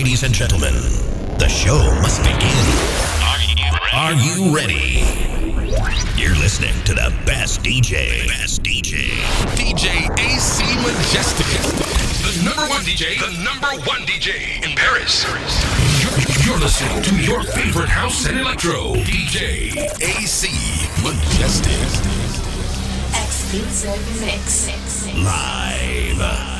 Ladies and gentlemen, the show must begin. Are you, Are you ready? You're listening to the best DJ. Best DJ. DJ AC Majestic. The number one DJ. The number one DJ in Paris. You're, you're listening to your favorite house and electro. DJ AC Majestic. Exclusive mix. Live.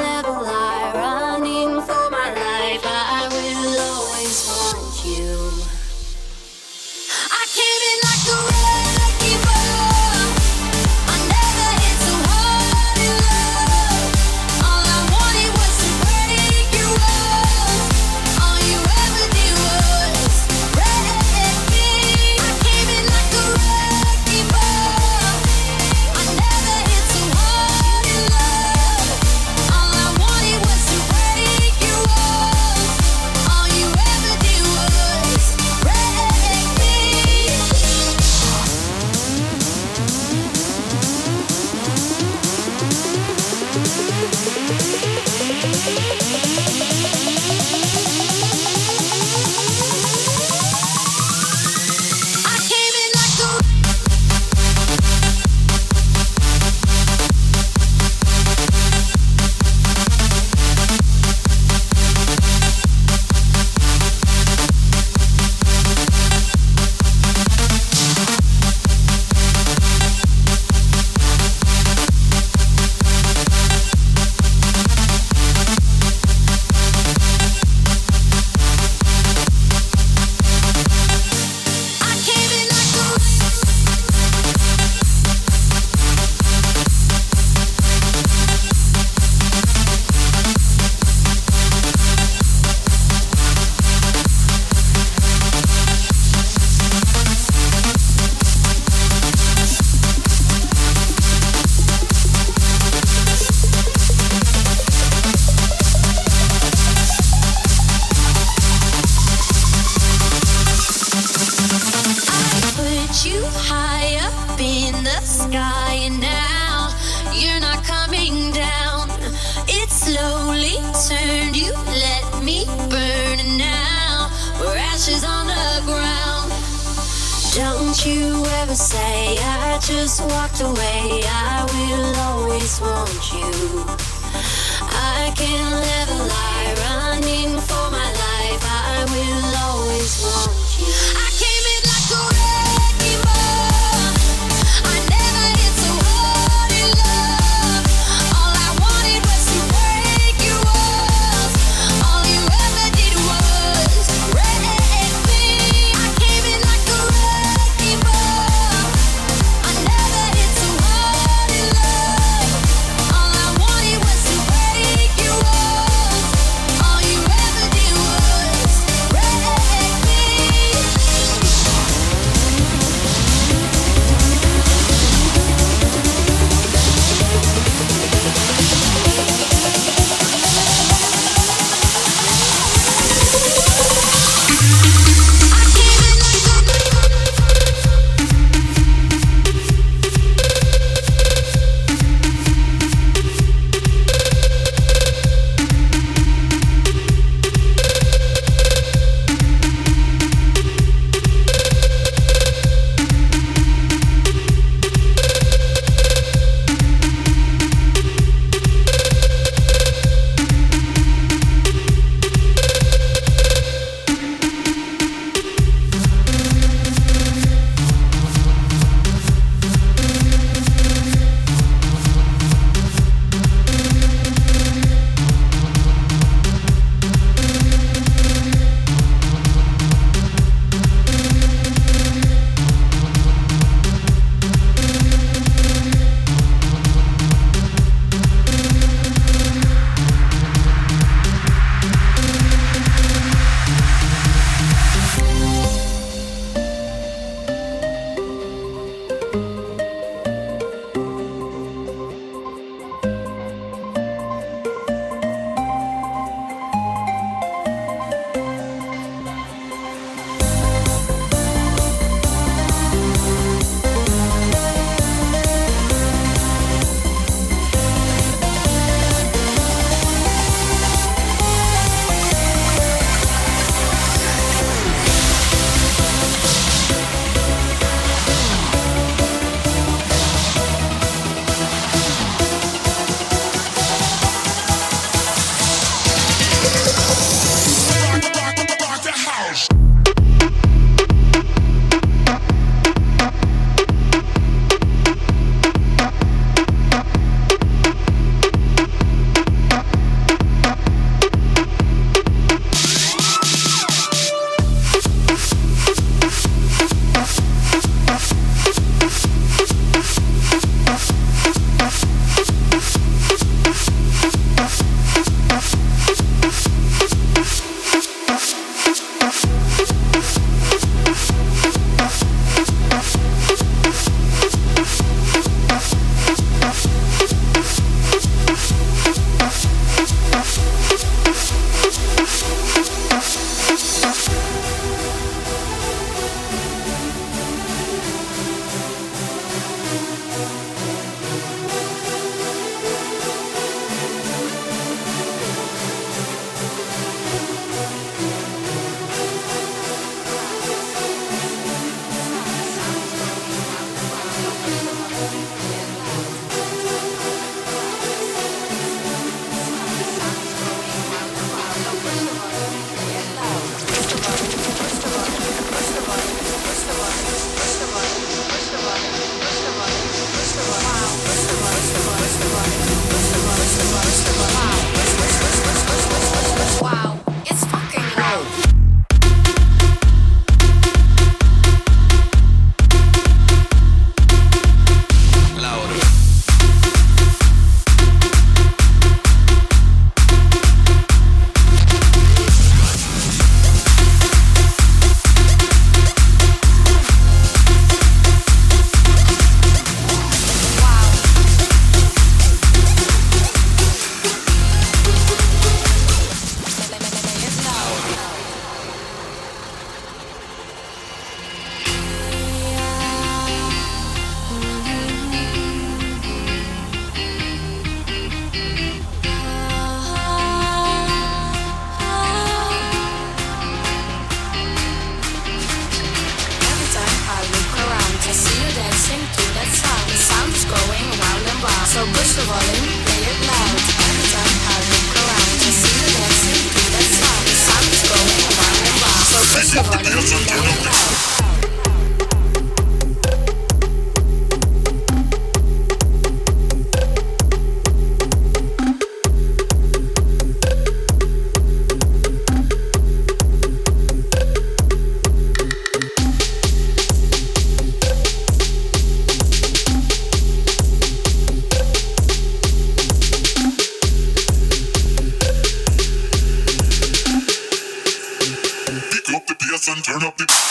Turn up the.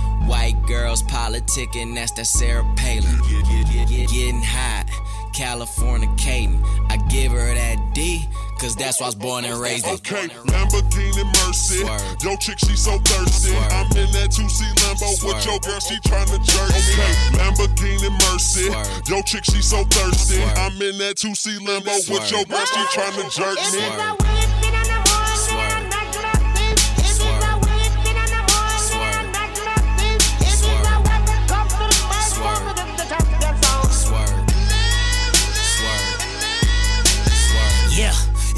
White girls politicking, that's that Sarah Palin. Getting hot, Californicating. I give her that D, cause that's why I was born and raised in. Okay, Lamborghini Mercy. Swerve. Yo, chick, she so thirsty. Swerve. I'm in that 2C Lambo with Swerve. your girl, she tryna jerk. Me. Okay, Lamborghini Mercy. Swerve. Yo, chick, she so thirsty. Swerve. I'm in that 2C Lambo with Swerve. your girl, she tryna jerk me.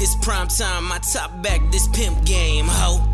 It's prime time, my top back, this pimp game, ho.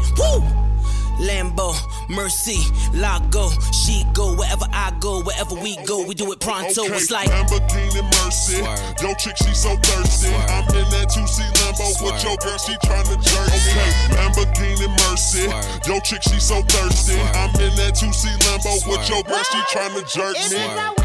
Woo! Lambo, Mercy, Lago, she go wherever I go, wherever we go, we do it pronto. Okay, It's like Lamborghini Mercy. Swerve. Yo, chick, she so thirsty. Swerve. I'm in that 2C Lambo with your girl, she tryna jerk me. Okay, Lamborghini Mercy. Swerve. Yo, chick, she so thirsty. Swerve. I'm in that 2C Lambo with your girl, she tryna jerk me.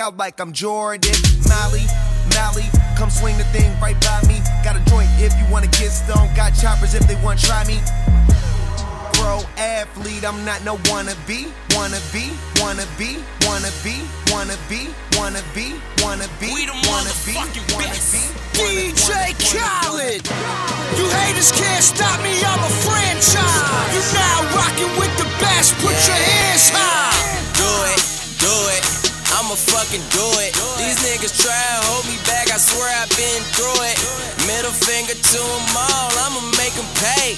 Out like I'm Jordan. Molly, Molly, come swing the thing right by me. Got a joint if you wanna get stoned. Got choppers if they wanna try me. Pro athlete, I'm not no wannabe. Wanna be, wanna be, wanna be, wanna be, wanna be, wanna be, We the wanna be, motherfucking wanna be, DJ Khaled. You haters can't stop me, I'm a franchise. You now rocking with the best, put your hands high. I'ma fucking do it. These niggas try and hold me back. I swear I've been through it. Middle finger to them all. I'ma make them pay.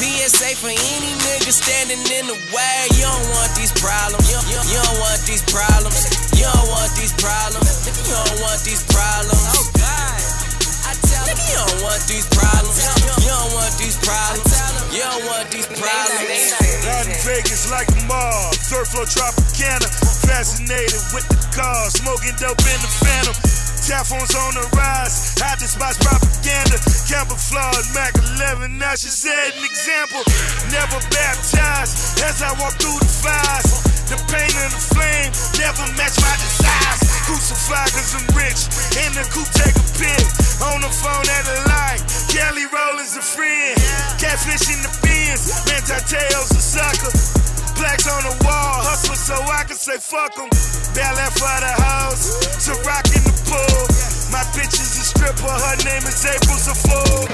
PSA for any nigga standing in the way. You don't want these problems. You, you don't want these problems. You don't want these problems. You don't want these problems. You don't want these problems. You don't want these problems. You don't want these problems. Out in Vegas like a mob. Third floor Tropicana. Fascinated with the cars. Smoking dope in the phantom. Taphones on the rise. Hide the spots propaganda. Camouflage Mac 11. Now she set an example. Never baptized as I walk through the fires. The pain and the flame never match my desires. Crucified cause I'm rich. In the coupe take a pic. On the phone at the light. Kelly Rowland's a friend. Catfish in the bins. Manti Te'o's a sucker. Blacks on the wall, hustle so I can say fuck 'em. Ballet for the house, to rock in the pool. My bitch is a stripper, her name is April Fool.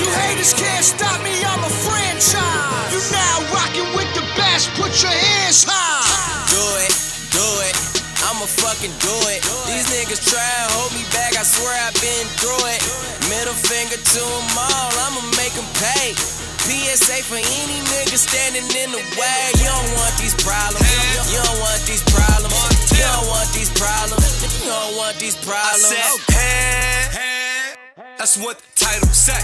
You haters can't stop me, I'm a franchise. You now rocking with the best, put your hands high. Do it, do it. I'ma fucking do it. These niggas try and hold me back. I swear I've been through it. Middle finger to them all. I'ma make them pay. PSA for any nigga standing in the way. You don't want these problems. You don't want these problems. You don't want these problems. You don't want these problems. I said, hey, hey, That's what the title say.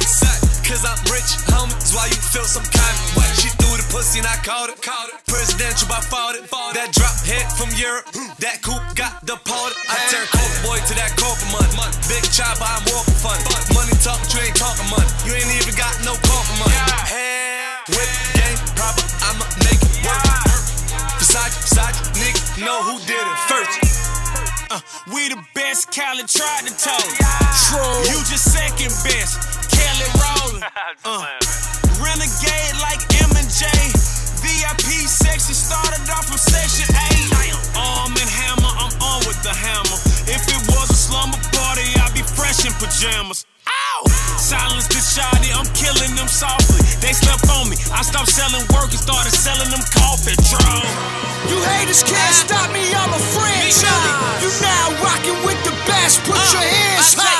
Cause I'm rich, homie. That's why you feel some kind of way. The pussy and I called it. Presidential by fault it. That drop head from Europe. That coupe got deported. I turn coke boy to that corporate money. Big chopper, I'm walking fun. Money talk, but you ain't talking money. You ain't even got no corporate money. Whip game proper, I'ma make it work. Versace, Versace, nigga, know who did it first. Uh, we the best, Khaled tried to tell. True. You just second best, Kelly Rowland. Uh, renegade like M and J. VIP section started off from section A. Arm and hammer, I'm on with the hammer. If it was a slumber party, I'd be fresh in pajamas. Ow! Silence the shoddy, I'm killing them softly. They slept on me. I stopped selling work and started selling them coffee. True. You haters can't stop me, I'm a franchise. You now rocking with the best, put your hands Uh, I say, high.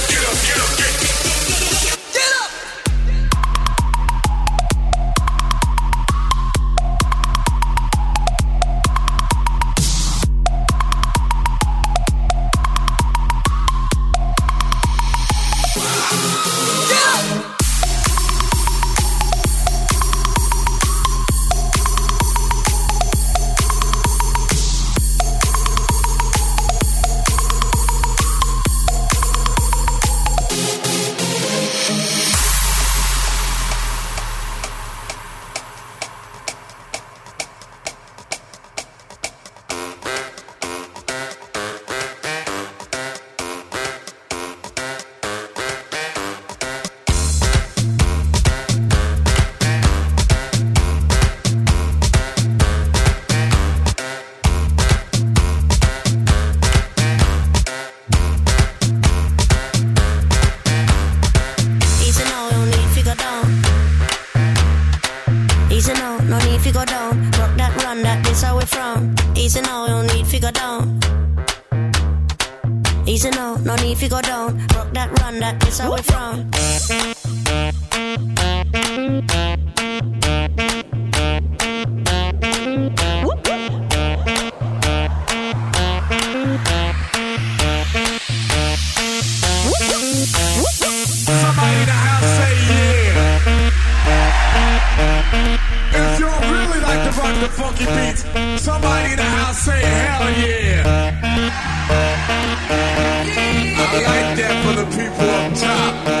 I like that for the people up top.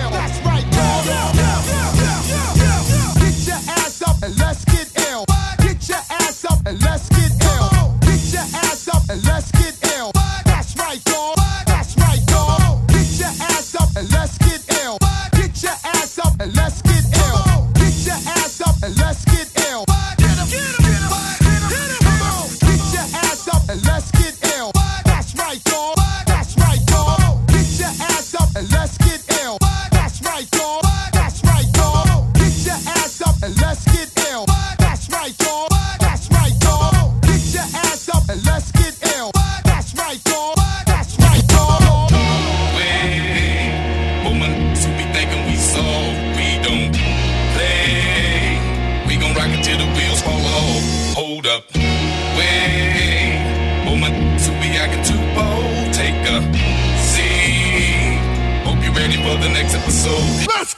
That's right, dog. Woman, so we thinking we soft, we don't play. We gon' rock it till the wheels fall off. Hold up, way, woman, so we acting too bold. Take a seat. Hope you're ready for the next episode. Let's